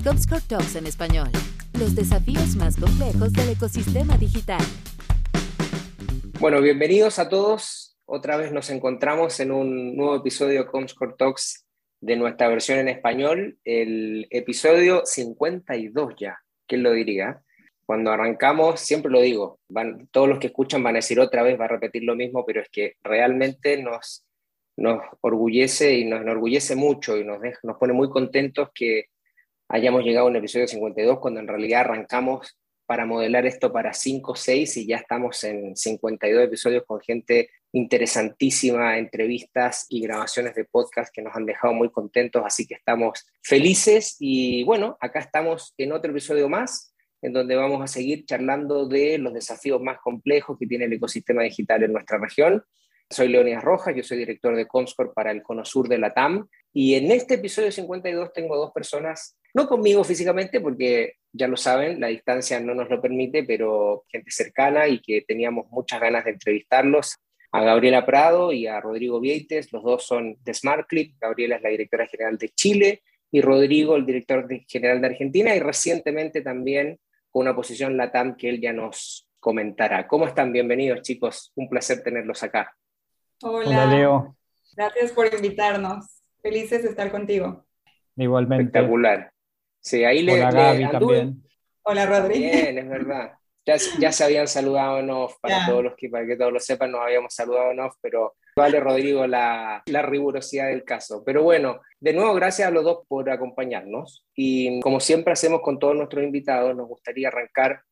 Comscore Talks en español. Los desafíos más complejos del ecosistema digital. Bueno, bienvenidos a todos. Otra vez nos encontramos en un nuevo episodio de Comscore Talks de nuestra versión en español, el episodio 52 ya, ¿quién lo diría? Cuando arrancamos, siempre lo digo, van, todos los que escuchan van a decir otra vez, va a repetir lo mismo, pero es que realmente nos, nos orgullece y nos enorgullece mucho y nos, nos pone muy contentos que hayamos llegado a un episodio 52 cuando en realidad arrancamos para modelar esto para 5 o 6 y ya estamos en 52 episodios con gente interesantísima, entrevistas y grabaciones de podcast que nos han dejado muy contentos, así que estamos felices y bueno, acá estamos en otro episodio más en donde vamos a seguir charlando de los desafíos más complejos que tiene el ecosistema digital en nuestra región. Soy Leonidas Rojas, yo soy director de Comscore para el Cono Sur de la TAM y en este episodio 52 tengo dos personas, no conmigo físicamente porque ya lo saben, la distancia no nos lo permite, pero gente cercana y que teníamos muchas ganas de entrevistarlos a Gabriela Prado y a Rodrigo Vieites, los dos son de SmartClip, Gabriela es la directora general de Chile y Rodrigo el director general de Argentina y recientemente también con una posición LATAM que él ya nos comentará. ¿Cómo están? Bienvenidos chicos, un placer tenerlos acá. Hola, Leo. Gracias por invitarnos. Felices de estar contigo. Igualmente. Espectacular. Sí, ahí Hola, le, Gaby también. Hola, Rodrigo. Bien, es verdad. Ya, ya, se habían saludado en off, para, todos los que, para que todos lo sepan, nos habíamos saludado en off, pero vale, Rodrigo, la, la, rigurosidad del caso. Pero bueno, de nuevo, gracias a los dos por acompañarnos. Y como siempre hacemos con todos nuestros invitados, nos gustaría arrancar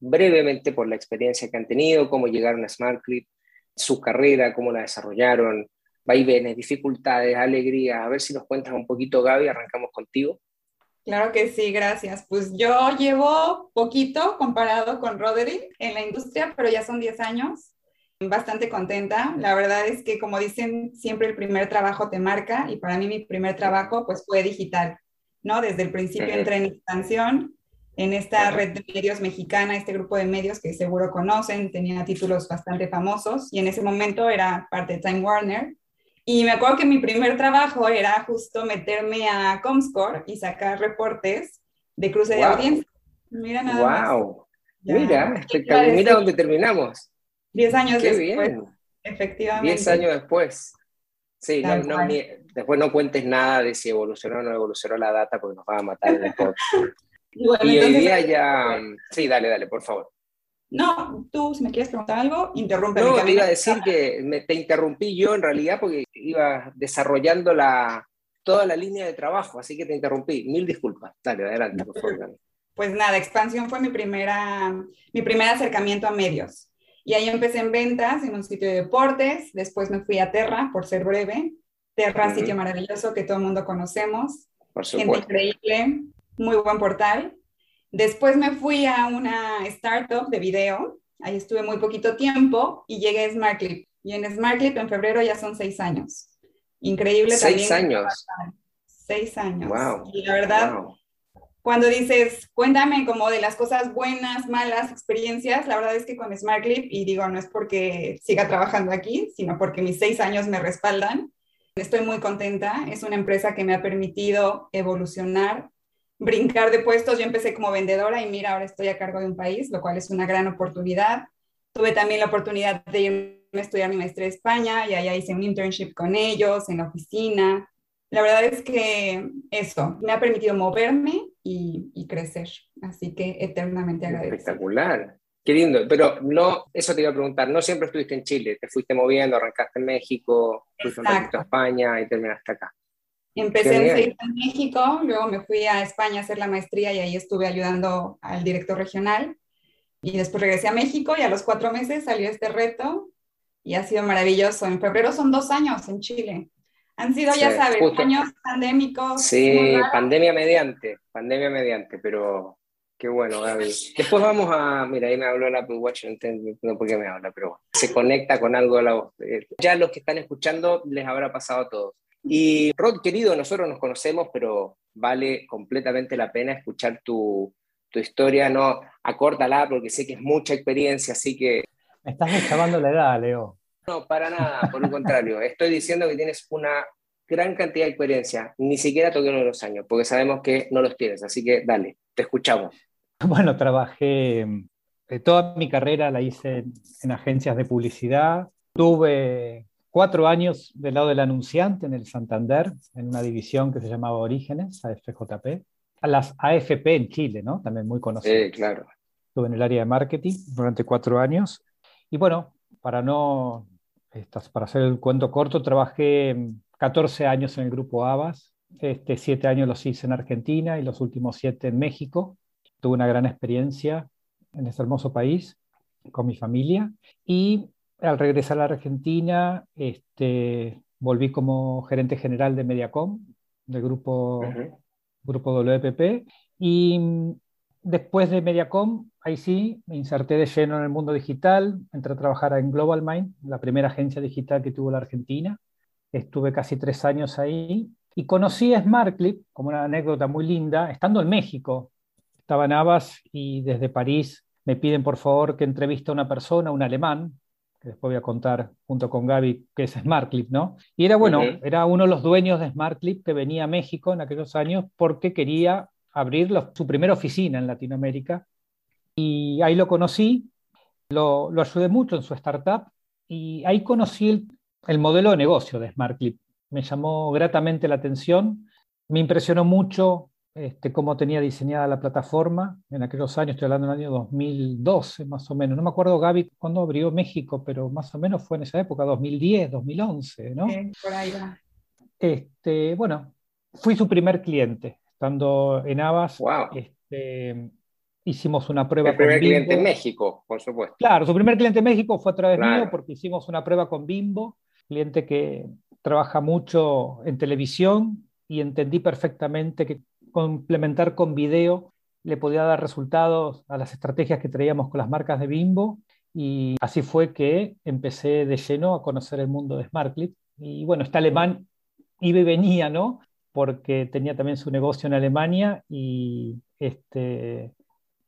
brevemente por la experiencia que han tenido, cómo llegaron a SmartClip, su carrera, cómo la desarrollaron, vaivenes, dificultades, alegrías. A ver si nos cuentas un poquito, Gaby, arrancamos contigo. Claro que sí, gracias. Pues yo llevo poquito comparado con Roderick en la industria, pero ya son 10 años. Bastante contenta. La verdad es que, como dicen, siempre el primer trabajo te marca y para mí mi primer trabajo pues fue digital, ¿no? Desde el principio entré en expansión en esta red de medios mexicana, este grupo de medios que seguro conocen, tenía títulos bastante famosos y en ese momento era parte de Time Warner y me acuerdo que mi primer trabajo era justo meterme a Comscore y sacar reportes de cruce de audiencia. Mira nada wow. Mira, mira dónde terminamos. Diez años Qué después. Bien. Efectivamente. Diez años después. Sí, no, no, después no cuentes nada de si evolucionó o no evolucionó la data porque nos va a matar el podcast. y, bueno, y hoy día ya... Sí, dale, dale, por favor. No, tú, si me quieres preguntar algo, interrumpe. No, te iba a decir que me, te interrumpí yo en realidad porque iba desarrollando la, toda la línea de trabajo, así que te interrumpí. Mil disculpas. Dale, adelante, por favor. Pues nada, expansión fue mi, primera, mi primer acercamiento a medios. Y ahí empecé en ventas en un sitio de deportes, después me fui a Terra, por ser breve. Terra, uh -huh. sitio maravilloso que todo el mundo conocemos. Por supuesto. Gente increíble, muy buen portal. Después me fui a una startup de video, ahí estuve muy poquito tiempo y llegué a SmartClip. Y en SmartClip en febrero ya son seis años. Increíble ¿Seis también. años? Seis años. Wow. Y la verdad, wow. cuando dices, cuéntame como de las cosas buenas, malas, experiencias, la verdad es que con SmartClip, y digo, no es porque siga trabajando aquí, sino porque mis seis años me respaldan. Estoy muy contenta. Es una empresa que me ha permitido evolucionar brincar de puestos. Yo empecé como vendedora y mira, ahora estoy a cargo de un país, lo cual es una gran oportunidad. Tuve también la oportunidad de irme a estudiar mi maestría en España y allá hice un internship con ellos en la oficina. La verdad es que eso me ha permitido moverme y, y crecer, así que eternamente agradecida. Espectacular. Qué lindo, pero no, eso te iba a preguntar, no siempre estuviste en Chile, te fuiste moviendo, arrancaste en México, fuiste un a España y terminaste acá. Empecé en, en México, luego me fui a España a hacer la maestría y ahí estuve ayudando al director regional. Y después regresé a México y a los cuatro meses salió este reto y ha sido maravilloso. En febrero son dos años en Chile. Han sido, sí, ya sabes, justo. años pandémicos. Sí, pandemia mediante, pandemia mediante, pero qué bueno, Gaby. Después vamos a, mira, ahí me habló el Apple Watch, no entiendo por qué me habla, pero se conecta con algo la voz. Ya los que están escuchando les habrá pasado a todos. Y Rod, querido, nosotros nos conocemos, pero vale completamente la pena escuchar tu, tu historia. No, acórtala porque sé que es mucha experiencia, así que... Me estás acabando la edad, Leo. No, para nada, por el contrario. Estoy diciendo que tienes una gran cantidad de experiencia. Ni siquiera toqué uno de los años, porque sabemos que no los tienes. Así que dale, te escuchamos. Bueno, trabajé, eh, toda mi carrera la hice en, agencias de publicidad. Tuve cuatro años del lado del anunciante en el Santander, en una división que se llamaba Orígenes, AFJP. A las AFP en Chile, ¿no? También muy conocida. Sí, claro. Estuve en el área de marketing durante cuatro años. Y bueno, para no, para hacer el cuento corto, trabajé 14 años en el grupo ABAS. Este, siete años los hice en Argentina y los últimos siete en México. Tuve una gran experiencia en este hermoso país con mi familia. Y al regresar a la Argentina, este, volví como gerente general de Mediacom, del grupo, grupo WPP. Y mm, después de Mediacom, ahí sí, me inserté de lleno en el mundo digital, entré a trabajar en Global Mind, la primera agencia digital que tuvo la Argentina. Estuve casi tres años ahí y conocí a SmartClip, como una anécdota muy linda, estando en México. Estaba en Abbas y desde París me piden por favor que entreviste a una persona, un alemán, después voy a contar junto con Gaby qué es SmartClip, ¿no? Y era bueno, era uno de los dueños de SmartClip que venía a México en aquellos años porque quería abrir su primera oficina en Latinoamérica. Y ahí lo conocí, lo, lo ayudé mucho en su startup y ahí conocí el, el modelo de negocio de SmartClip. Me llamó gratamente la atención, me impresionó mucho este, cómo tenía diseñada la plataforma en aquellos años, estoy hablando del año 2012 más o menos. No me acuerdo, Gaby, cuándo abrió México, pero más o menos fue en esa época, 2010, 2011, ¿no? Sí, por ahí va. Este, bueno, fui su primer cliente, estando en Avas. Wow. Este, hicimos una prueba. El primer cliente en México, por supuesto. Claro, su primer cliente en México fue a través mío porque hicimos una prueba con Bimbo cliente que trabaja mucho en televisión y entendí perfectamente que complementar con video le podía dar resultados a las estrategias que traíamos con las marcas de Bimbo y así fue que empecé de lleno a conocer el mundo de SmartClip y bueno, este alemán iba y venía, ¿no? Porque tenía también su negocio en Alemania y este,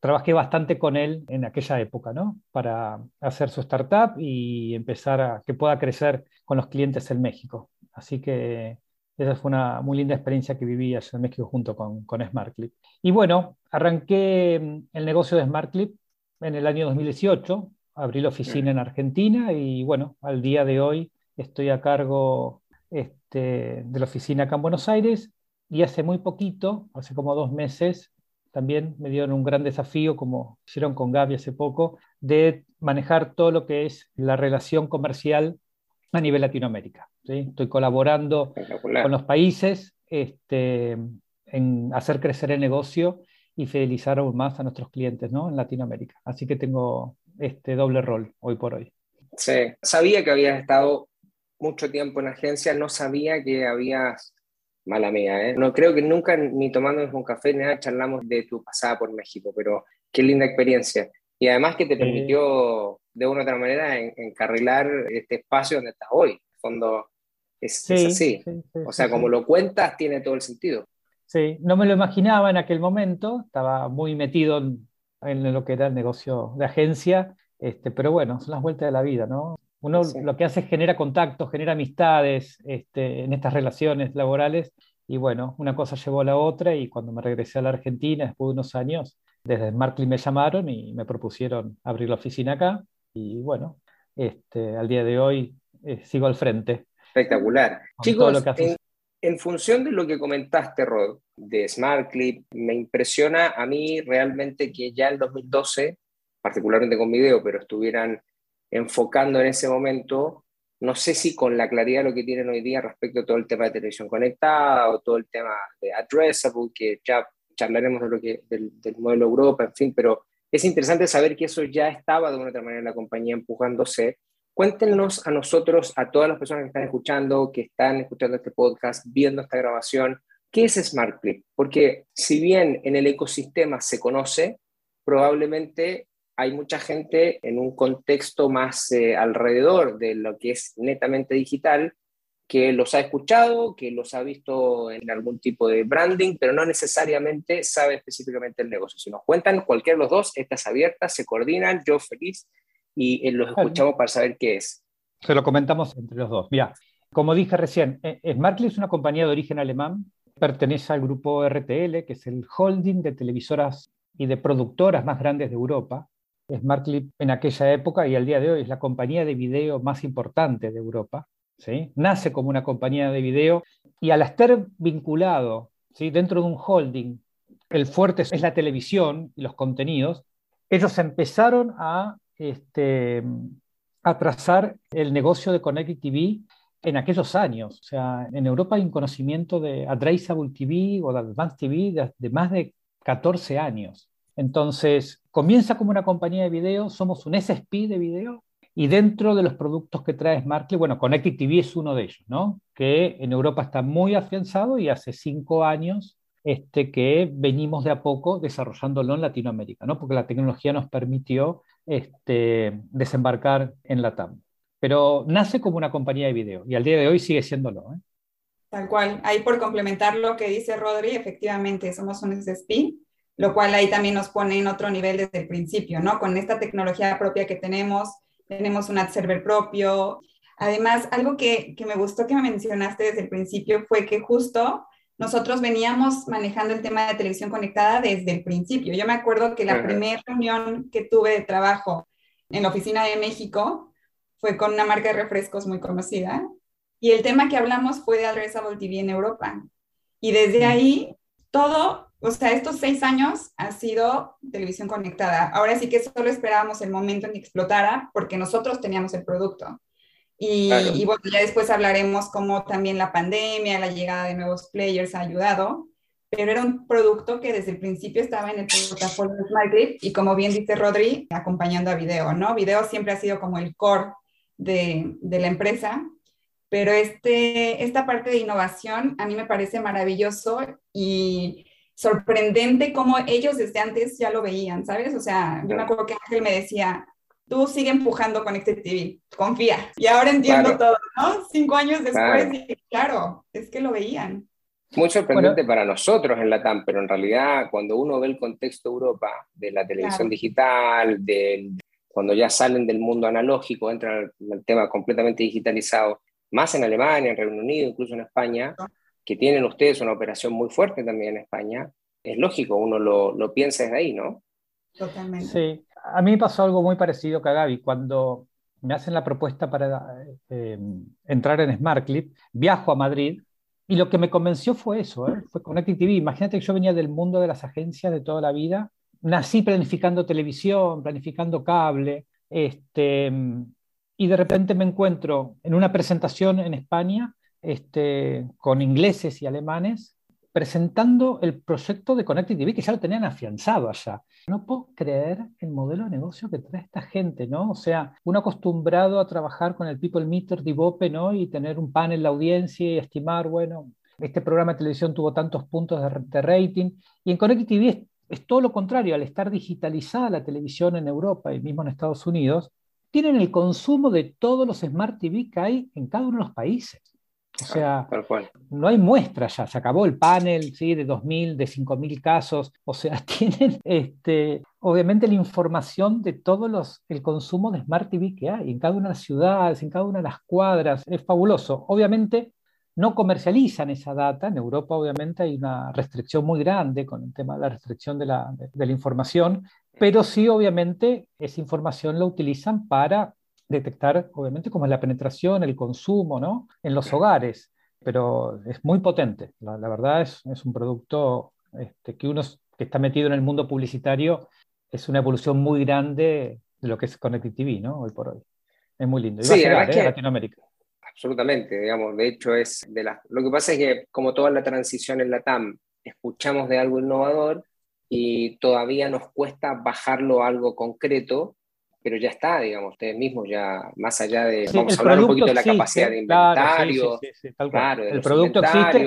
trabajé bastante con él en aquella época, ¿no? Para hacer su startup y empezar a que pueda crecer con los clientes en México. Así que esa fue una muy linda experiencia que viví allá en México junto con, con SmartClip. Y bueno, arranqué mm, el negocio de SmartClip en el año 2018, abrí la oficina en Argentina y bueno, al día de hoy estoy a cargo este, de la oficina acá en Buenos Aires y hace muy poquito, hace como dos meses, también me dieron un gran desafío, como hicieron con Gaby hace poco, de manejar todo lo que es la relación comercial a nivel Latinoamérica. Estoy colaborando con los países este, en hacer crecer el negocio y fidelizar aún más a nuestros clientes ¿no? en Latinoamérica. Así que tengo este doble rol hoy por hoy. Sí, sabía que habías estado mucho tiempo en agencia, no sabía que habías mala mía, ¿eh? No creo que nunca, ni tomándonos un café, ni nada, charlamos de tu pasada por México, pero qué linda experiencia. Y además que te permitió, de una u otra manera, encarrilar este espacio donde estás hoy. En fondo, es, así. o sea, como lo cuentas, tiene todo el sentido. Sí, no me lo imaginaba en aquel momento, estaba muy metido en, en lo que era el negocio de agencia, este, pero bueno, son las vueltas de la vida, ¿no? Uno lo que hace es genera contactos, genera amistades este, en estas relaciones laborales y bueno, una cosa llevó a la otra y cuando me regresé a la Argentina después de unos años, desde Markley me llamaron y me propusieron abrir la oficina acá y bueno, este, al día de hoy eh, sigo al frente. Espectacular. Chicos, en, en, función de lo que comentaste, Rod, de SmartClip, me impresiona a mí realmente que ya el 2012, particularmente con video, pero estuvieran enfocando en ese momento, no sé si con la claridad de lo que tienen hoy día respecto a todo el tema de televisión conectada o todo el tema de addressable, que ya charlaremos de lo que, del, modelo Europa, en fin, pero es interesante saber que eso ya estaba de una otra manera en la compañía empujándose. Cuéntenos a nosotros, a todas las personas que están escuchando, que están escuchando este podcast, viendo esta grabación, ¿qué es SmartClip? Porque si bien en el ecosistema se conoce, probablemente hay mucha gente en un contexto más eh, alrededor de lo que es netamente digital que los ha escuchado, que los ha visto en algún tipo de branding, pero no necesariamente sabe específicamente el negocio. Si nos cuentan cualquiera de los dos, estas abiertas, se coordinan, yo feliz, y eh, los escuchamos para saber qué es. Se lo comentamos entre los dos. Mira, Como dije recién, eh, SmartClip es una compañía de origen alemán, pertenece al grupo RTL, que es el holding de televisoras y de productoras más grandes de Europa. SmartClip en aquella época y al día de hoy es la compañía de video más importante de Europa. ¿sí? Nace como una compañía de video y al estar vinculado ¿sí? dentro de un holding, el fuerte es la televisión y los contenidos, ellos empezaron a, este, a trazar el negocio de Connected TV en aquellos años. O sea, en Europa hay un conocimiento de Addressable TV o de Advanced TV de, más de 14 años. Entonces, comienza como una compañía de video, somos un SSP de video, y dentro de los productos que trae SmartClip, bueno, Connected TV es uno de ellos, ¿no? Que en Europa está muy afianzado y hace cinco años este, que venimos de a poco desarrollándolo en Latinoamérica, ¿no? Porque la tecnología nos permitió este, desembarcar en la TAM pero nace como una compañía de video y al día de hoy sigue siéndolo. ¿eh? Tal cual. Ahí por complementar lo que dice Rodri, efectivamente somos un SSP, lo cual ahí también nos pone en otro nivel desde el principio, ¿no? Con esta tecnología propia que tenemos, tenemos un ad server propio. Además, algo que, que me gustó que me mencionaste desde el principio fue que justo nosotros veníamos manejando el tema de televisión conectada desde el principio. Yo me acuerdo que la primera reunión que tuve de trabajo en la oficina de México, fue con una marca de refrescos muy conocida. Y el tema que hablamos fue de Addressable TV en Europa. Y desde ahí, todo, o sea, estos seis años ha sido televisión conectada. Ahora sí que solo esperábamos el momento en que explotara porque nosotros teníamos el producto. Y, y, bueno, ya después hablaremos cómo también la pandemia, la llegada de nuevos players ha ayudado, pero era un producto que desde el principio estaba en el portafolio de SmartGrid y como bien dice Rodri, acompañando a video, ¿no? Video siempre ha sido como el core de, la empresa, pero este, esta parte de innovación a mí me parece maravilloso y sorprendente como ellos desde antes ya lo veían, ¿sabes? O sea, yo me acuerdo que Ángel me decía, tú sigue empujando Connected TV, confía. Y ahora entiendo todo, ¿no? Cinco años después, claro. es que lo veían. Muy sorprendente para nosotros en la TAM, pero en realidad cuando uno ve el contexto Europa de la televisión digital, del, cuando ya salen del mundo analógico, entran al, tema completamente digitalizado, más en Alemania, en Reino Unido, incluso en España, que tienen ustedes una operación muy fuerte también en España, es lógico, uno lo, lo piensa desde ahí, ¿no? Totalmente. Sí, a mí me pasó algo muy parecido que a Gaby. Cuando me hacen la propuesta para eh, entrar en SmartClip, viajo a Madrid y lo que me convenció fue eso, ¿eh? fue Connected TV. Imagínate que yo venía del mundo de las agencias de toda la vida nací planificando televisión, planificando cable, este, y de repente me encuentro en una presentación en España este, con ingleses y alemanes presentando el proyecto de Connected TV que ya lo tenían afianzado allá. No puedo creer el modelo de negocio que trae esta gente, ¿no? O sea, uno acostumbrado a trabajar con el People Meter de Ibope, ¿no? Y tener un panel de audiencia y estimar, bueno, este programa de televisión tuvo tantos puntos de, rating. Y en Connected TV es todo lo contrario, al estar digitalizada la televisión en Europa y mismo en Estados Unidos, tienen el consumo de todos los Smart TV que hay en cada uno de los países. O sea, no hay muestra ya, se acabó el panel ¿sí? de 2.000, de 5.000 casos. O sea, tienen este, obviamente la información de todos los, el consumo de Smart TV que hay en cada una de las ciudades, en cada una de las cuadras. Es fabuloso. Obviamente no comercializan esa data. En Europa, obviamente, hay una restricción muy grande con el tema de la restricción de la, de, la información, pero sí, obviamente, esa información la utilizan para detectar, obviamente, cómo es la penetración, el consumo, ¿no? En los hogares, pero es muy potente. La, verdad es, es, un producto este, que uno que está metido en el mundo publicitario es una evolución muy grande de lo que es Connected TV, ¿no? Hoy por hoy. Es muy lindo. Y va a llegar, ¿eh? Latinoamérica absolutamente, digamos, de hecho es de las... Lo que pasa es que como toda la transición en la TAM, escuchamos de algo innovador y todavía nos cuesta bajarlo a algo concreto, pero ya está, digamos, ustedes mismos ya, más allá de, vamos a hablar un poquito de la capacidad de inventario, claro, el producto existe.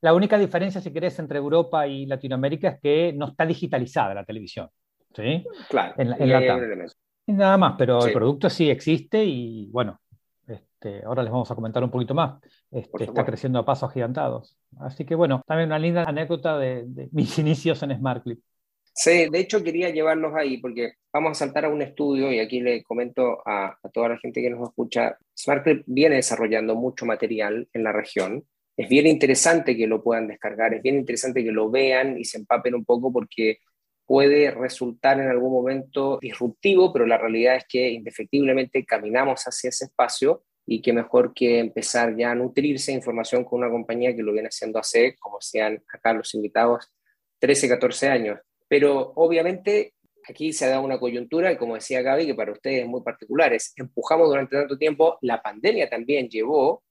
La única diferencia, si querés, entre Europa y Latinoamérica es que no está digitalizada la televisión. ¿sí? Claro. En, la TAM. Nada más, pero el producto sí existe y bueno, este, ahora les vamos a comentar un poquito más. Este, está creciendo a pasos agigantados. Así que bueno, también una linda anécdota de, mis inicios en SmartClip. Sí, de hecho quería llevarlos ahí porque vamos a saltar a un estudio y aquí le comento a, toda la gente que nos escucha, SmartClip viene desarrollando mucho material en la región. Es bien interesante que lo puedan descargar, es bien interesante que lo vean y se empapen un poco porque puede resultar en algún momento disruptivo, pero la realidad es que indefectiblemente caminamos hacia ese espacio y qué mejor que empezar ya a nutrirse información con una compañía que lo viene haciendo hace, como sean acá los invitados, 13, 14 años. Pero obviamente aquí se ha dado una coyuntura y como decía Gaby, que para ustedes es muy particular, empujamos durante tanto tiempo, la pandemia también llevó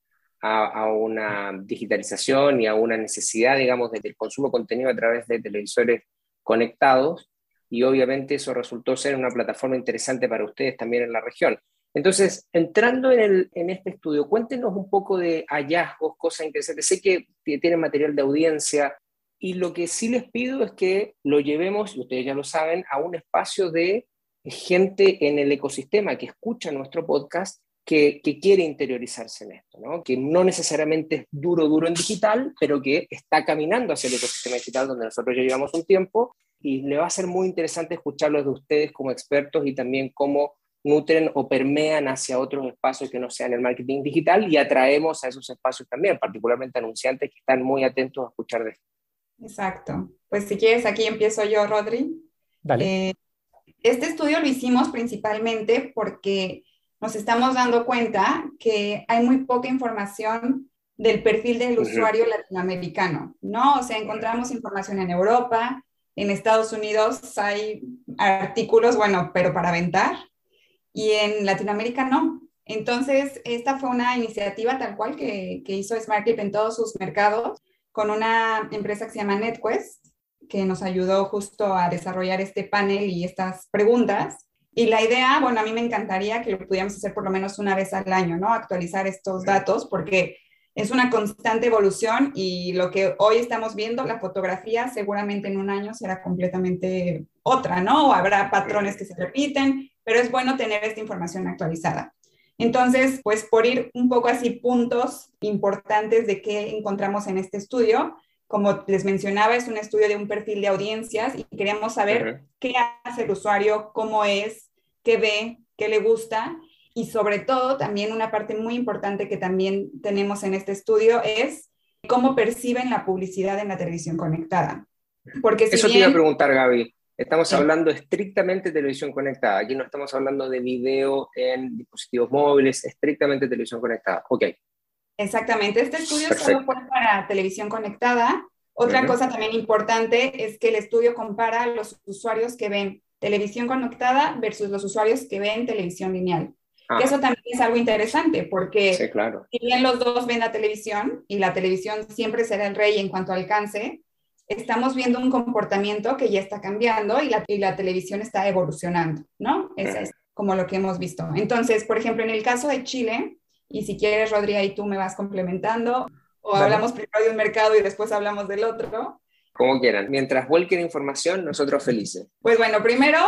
a, una digitalización y a una necesidad, digamos, del consumo de contenido a través de televisores conectados y obviamente eso resultó ser una plataforma interesante para ustedes también en la región. Entonces, entrando en, este estudio, cuéntenos un poco de hallazgos, cosas interesantes. Sé que tienen material de audiencia y lo que sí les pido es que lo llevemos, y ustedes ya lo saben, a un espacio de gente en el ecosistema que escucha nuestro podcast que, quiere interiorizarse en esto, ¿no? que no necesariamente es duro, duro en digital, pero que está caminando hacia el ecosistema digital donde nosotros ya llevamos un tiempo y le va a ser muy interesante escucharlos de ustedes como expertos y también cómo nutren o permean hacia otros espacios que no sean el marketing digital y atraemos a esos espacios también, particularmente anunciantes que están muy atentos a escuchar de esto. Exacto. Pues si quieres, aquí empiezo yo, Rodri. Dale. Eh, este estudio lo hicimos principalmente porque nos estamos dando cuenta que hay muy poca información del perfil del usuario latinoamericano, ¿no? O sea, encontramos información en Europa, en Estados Unidos hay artículos, bueno, pero para aventar, y en Latinoamérica no. Entonces, esta fue una iniciativa tal cual que, que hizo SmartClip en todos sus mercados con una empresa que se llama NetQuest, que nos ayudó justo a desarrollar este panel y estas preguntas. Y la idea, bueno, a mí me encantaría que lo pudiéramos hacer por lo menos una vez al año, ¿no? Actualizar estos datos, porque es una constante evolución y lo que hoy estamos viendo, la fotografía, seguramente en un año será completamente otra, ¿no? O habrá patrones que se repiten, pero es bueno tener esta información actualizada. Entonces, pues por ir un poco así puntos importantes de qué encontramos en este estudio, como les mencionaba, es un estudio de un perfil de audiencias y queremos saber qué hace el usuario, cómo es, qué ve, qué le gusta y sobre todo también una parte muy importante que también tenemos en este estudio es cómo perciben la publicidad en la televisión conectada. Porque Eso te iba a preguntar, Gaby. Estamos hablando estrictamente de televisión conectada. Aquí no estamos hablando de video en dispositivos móviles, estrictamente televisión conectada. Ok. Exactamente. Este estudio solo fue para televisión conectada. Otra cosa también importante es que el estudio compara los usuarios que ven televisión conectada versus los usuarios que ven televisión lineal. Ah. eso también es algo interesante porque sí, claro. si bien los dos ven la televisión y la televisión siempre será el rey en cuanto a alcance, estamos viendo un comportamiento que ya está cambiando y la, la televisión está evolucionando, ¿no? Eso es como lo que hemos visto. Entonces, por ejemplo, en el caso de Chile, y si quieres, Rodri, y tú me vas complementando, o hablamos primero de un mercado y después hablamos del otro. Como quieran. Mientras vuelquen información, nosotros felices. Pues bueno, primero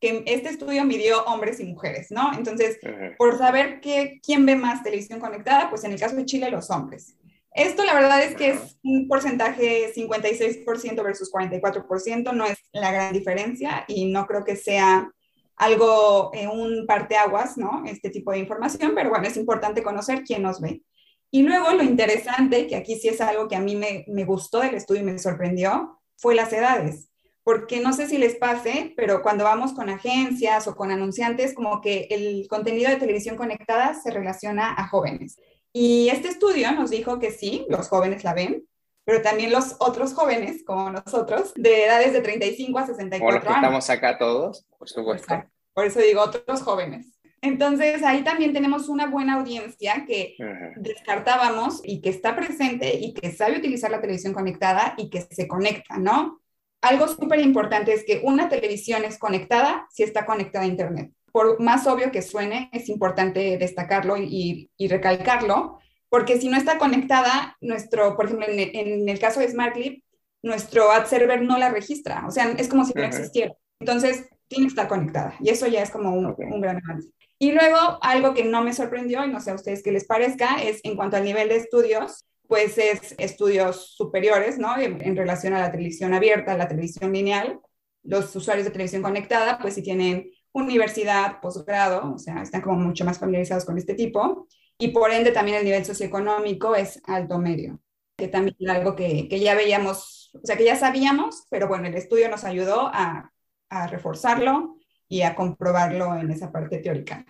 que este estudio midió hombres y mujeres, ¿no? Entonces, por saber que, quién ve más televisión conectada, pues en el caso de Chile, los hombres. Esto la verdad es que es un porcentaje 56% versus 44%, no es la gran diferencia y no creo que sea algo, eh, un parteaguas, ¿no? Este tipo de información, pero bueno, es importante conocer quién nos ve. Y luego lo interesante, que aquí sí es algo que a mí me, me gustó del estudio y me sorprendió, fue las edades. Porque no sé si les pase, pero cuando vamos con agencias o con anunciantes, como que el contenido de televisión conectada se relaciona a jóvenes. Y este estudio nos dijo que sí, los jóvenes la ven, pero también los otros jóvenes, como nosotros, de edades de 35 a 64 años. los que estamos acá todos, por supuesto. Por eso digo otros jóvenes. Entonces, ahí también tenemos una buena audiencia que descartábamos y que está presente y que sabe utilizar la televisión conectada y que se conecta, ¿no? Algo súper importante es que una televisión es conectada si está conectada a Internet por más obvio que suene, es importante destacarlo y, recalcarlo, porque si no está conectada, nuestro, por ejemplo, en el, caso de SmartClip, nuestro ad server no la registra, o sea, es como si no existiera. Entonces, tiene que estar conectada y eso ya es como un, gran avance. Y luego, algo que no me sorprendió, y no sé a ustedes qué les parezca, es en cuanto al nivel de estudios, pues es estudios superiores, ¿no? En, en relación a la televisión abierta, a la televisión lineal, los usuarios de televisión conectada, pues si tienen universidad, posgrado, o sea, están como mucho más familiarizados con este tipo, y por ende también el nivel socioeconómico es alto medio, que también es algo que, que ya veíamos, o sea, que ya sabíamos, pero bueno, el estudio nos ayudó a, a reforzarlo y a comprobarlo en esa parte teórica.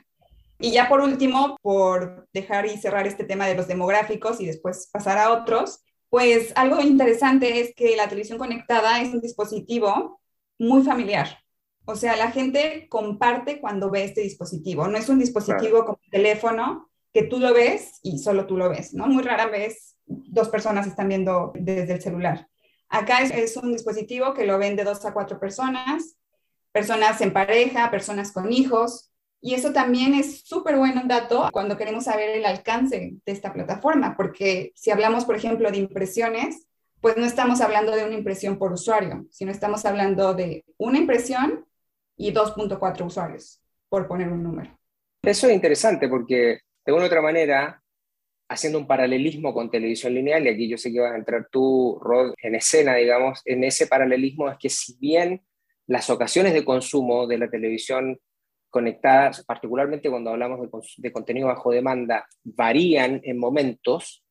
Y ya por último, por dejar y cerrar este tema de los demográficos y después pasar a otros, pues algo interesante es que la televisión conectada es un dispositivo muy familiar. O sea, la gente comparte cuando ve este dispositivo. No es un dispositivo como teléfono que tú lo ves y solo tú lo ves, ¿no? Muy rara vez dos personas están viendo desde el celular. Acá es, es un dispositivo que lo ven de dos a cuatro personas, personas en pareja, personas con hijos, y eso también es súper buen dato cuando queremos saber el alcance de esta plataforma, porque si hablamos, por ejemplo, de impresiones, pues no estamos hablando de una impresión por usuario, sino estamos hablando de una impresión y 2.4 usuarios, por poner un número. Eso es interesante porque, de una otra manera, haciendo un paralelismo con televisión lineal, y aquí yo sé que vas a entrar tú, Rod, en escena, digamos, en ese paralelismo es que si bien las ocasiones de consumo de la televisión conectadas, particularmente cuando hablamos de, contenido bajo demanda, varían en momentos,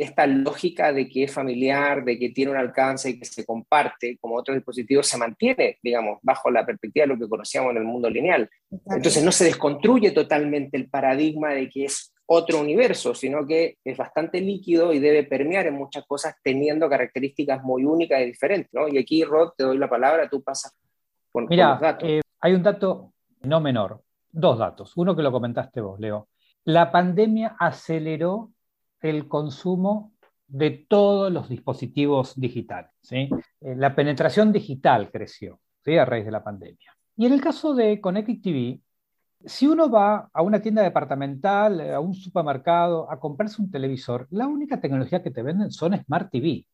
esta lógica de que es familiar, de que tiene un alcance y que se comparte como otros dispositivos se mantiene, digamos, bajo la perspectiva de lo que conocíamos en el mundo lineal. Entonces no se desconstruye totalmente el paradigma de que es otro universo, sino que es bastante líquido y debe permear en muchas cosas teniendo características muy únicas y diferentes. ¿no? Y aquí, Rod, te doy la palabra, tú pasas con, Mira, los datos. Eh, hay un dato no menor. Dos datos. Uno que lo comentaste vos, Leo. La pandemia aceleró el consumo de todos los dispositivos digitales. ¿sí? Eh, la penetración digital creció ¿sí? a raíz de la pandemia. Y en el caso de Connected TV, si uno va a una tienda departamental, a un supermercado, a comprarse un televisor, la única tecnología que te venden son Smart TV.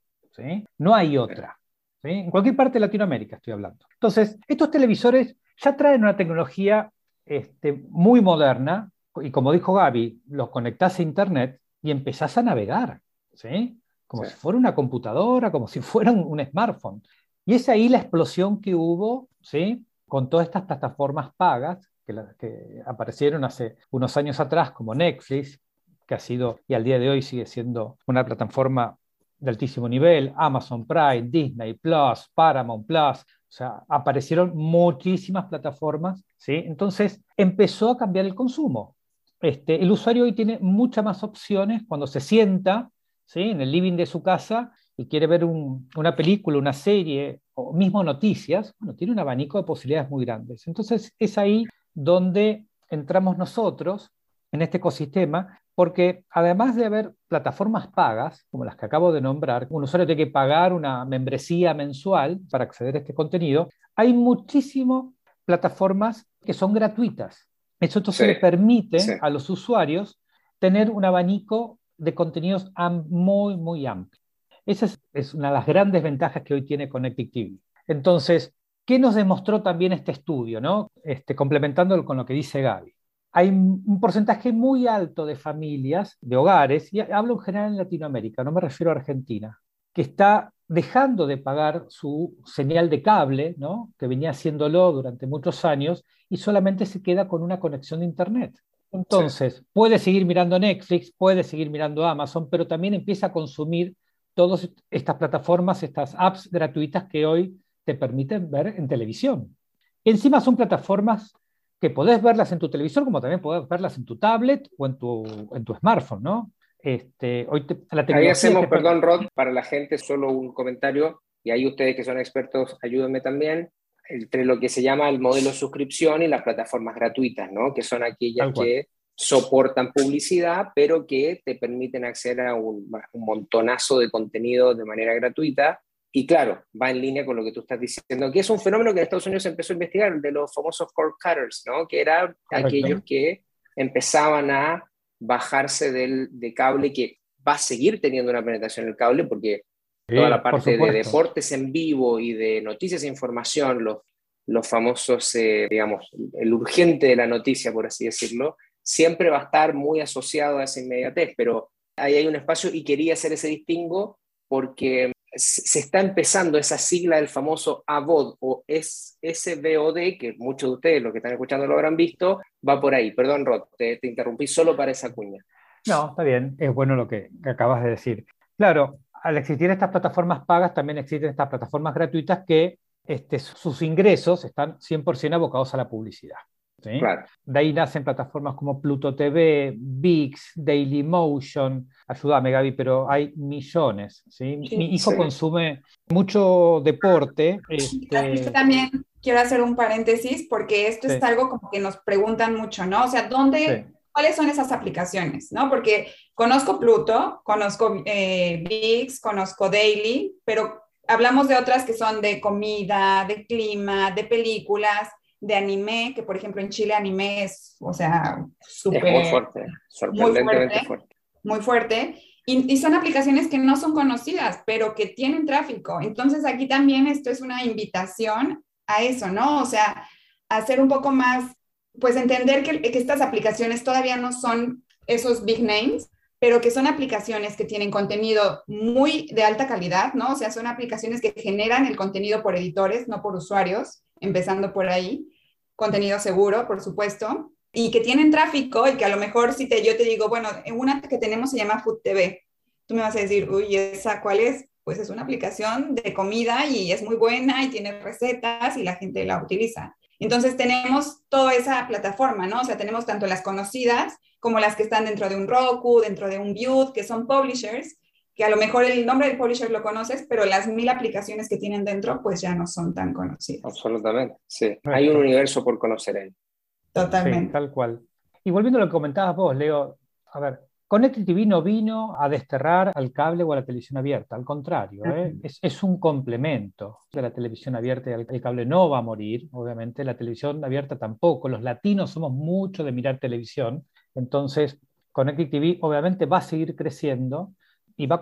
No hay otra. En cualquier parte de Latinoamérica estoy hablando. Entonces, estos televisores ya traen una tecnología este, muy moderna, y como dijo Gaby, los conectás a Internet y empezás a navegar, ¿sí? Como si fuera una computadora, como si fuera un, smartphone. Y es ahí la explosión que hubo, ¿sí? Con todas estas plataformas pagas que, que aparecieron hace unos años atrás, como Netflix, que ha sido y al día de hoy sigue siendo una plataforma de altísimo nivel, Amazon Prime, Disney Plus, Paramount Plus, o sea, aparecieron muchísimas plataformas, ¿sí? Entonces empezó a cambiar el consumo. Este, el usuario hoy tiene muchas más opciones cuando se sienta en el living de su casa y quiere ver una película, una serie o mismo noticias, bueno, tiene un abanico de posibilidades muy grandes. Entonces es ahí donde entramos nosotros en este ecosistema porque además de haber plataformas pagas, como las que acabo de nombrar, un usuario tiene que pagar una membresía mensual para acceder a este contenido, hay muchísimas plataformas que son gratuitas. Eso entonces le permite a los usuarios tener un abanico de contenidos muy, muy amplio. Esa es, una de las grandes ventajas que hoy tiene Connected TV. Entonces, ¿qué nos demostró también este estudio? ¿no? Este, complementándolo con lo que dice Gaby hay un porcentaje muy alto de familias, de hogares, y hablo en general en Latinoamérica, no me refiero a Argentina, que está dejando de pagar su señal de cable, ¿no? que venía haciéndolo durante muchos años, y solamente se queda con una conexión de Internet. Entonces, puede seguir mirando Netflix, puede seguir mirando Amazon, pero también empieza a consumir todas estas plataformas, estas apps gratuitas que hoy te permiten ver en televisión. Encima son plataformas que podés verlas en tu televisor como también podés verlas en tu tablet o en tu, en tu smartphone, ¿no? Este, hoy ahí hacemos, perdón Rod, para la gente solo un comentario, y ahí ustedes que son expertos, ayúdenme también, entre lo que se llama el modelo suscripción y las plataformas gratuitas, ¿no? Que son aquellas que soportan publicidad, pero que te permiten acceder a un, un montonazo de contenido de manera gratuita. Y claro, va en línea con lo que tú estás diciendo, que es un fenómeno que en Estados Unidos se empezó a investigar, de los famosos cord cutters, ¿no? que eran aquellos que empezaban a bajarse del, de cable, que va a seguir teniendo una penetración en el cable, porque toda la parte de deportes en vivo y de noticias e información, los, los famosos, eh, digamos, el urgente de la noticia, por así decirlo, siempre va a estar muy asociado a esa inmediatez, pero ahí hay un espacio y quería hacer ese distingo porque se está empezando esa sigla del famoso AVOD o SVOD, que muchos de ustedes, los que están escuchando, lo habrán visto, va por ahí. Perdón, Rod, te, interrumpí solo para esa cuña. No, está bien, es bueno lo que, acabas de decir. Claro, al existir estas plataformas pagas, también existen estas plataformas gratuitas que este, sus ingresos están 100% abocados a la publicidad. De ahí nacen plataformas como Pluto TV, VIX, Dailymotion. Ayúdame, Gaby, pero hay millones. ¿sí? Mi hijo consume mucho deporte. Este... También quiero hacer un paréntesis porque esto es algo como que nos preguntan mucho, ¿no? O sea, ¿dónde, cuáles son esas aplicaciones? ¿no? Porque conozco Pluto, conozco eh, VIX, conozco Daily, pero hablamos de otras que son de comida, de clima, de películas de anime, que por ejemplo en Chile anime es, o sea, súper... Muy fuerte, sorprendentemente fuerte. Muy fuerte. Y, son aplicaciones que no son conocidas, pero que tienen tráfico. Entonces aquí también esto es una invitación a eso, ¿no? O sea, hacer un poco más, pues entender que, que estas aplicaciones todavía no son esos big names, pero que son aplicaciones que tienen contenido muy de alta calidad, ¿no? O sea, son aplicaciones que generan el contenido por editores, no por usuarios, empezando por ahí, contenido seguro, por supuesto, y que tienen tráfico y que a lo mejor si te, yo te digo, bueno, una que tenemos se llama Food TV, tú me vas a decir, uy, ¿esa cuál es? Pues es una aplicación de comida y es muy buena y tiene recetas y la gente la utiliza. Entonces tenemos toda esa plataforma, ¿no? O sea, tenemos tanto las conocidas como las que están dentro de un Roku, dentro de un View, que son publishers, que a lo mejor el nombre del publisher lo conoces, pero las mil aplicaciones que tienen dentro, pues ya no son tan conocidas. Absolutamente, sí. Hay un universo por conocer ahí. Totalmente. tal cual. Y volviendo a lo que comentabas vos, Leo, a ver, Connected TV no vino a desterrar al cable o a la televisión abierta, al contrario, ¿eh? es, es, un complemento de la televisión abierta y el cable no va a morir, obviamente, la televisión abierta tampoco, los latinos somos mucho de mirar televisión, entonces Connected TV obviamente va a seguir creciendo, y va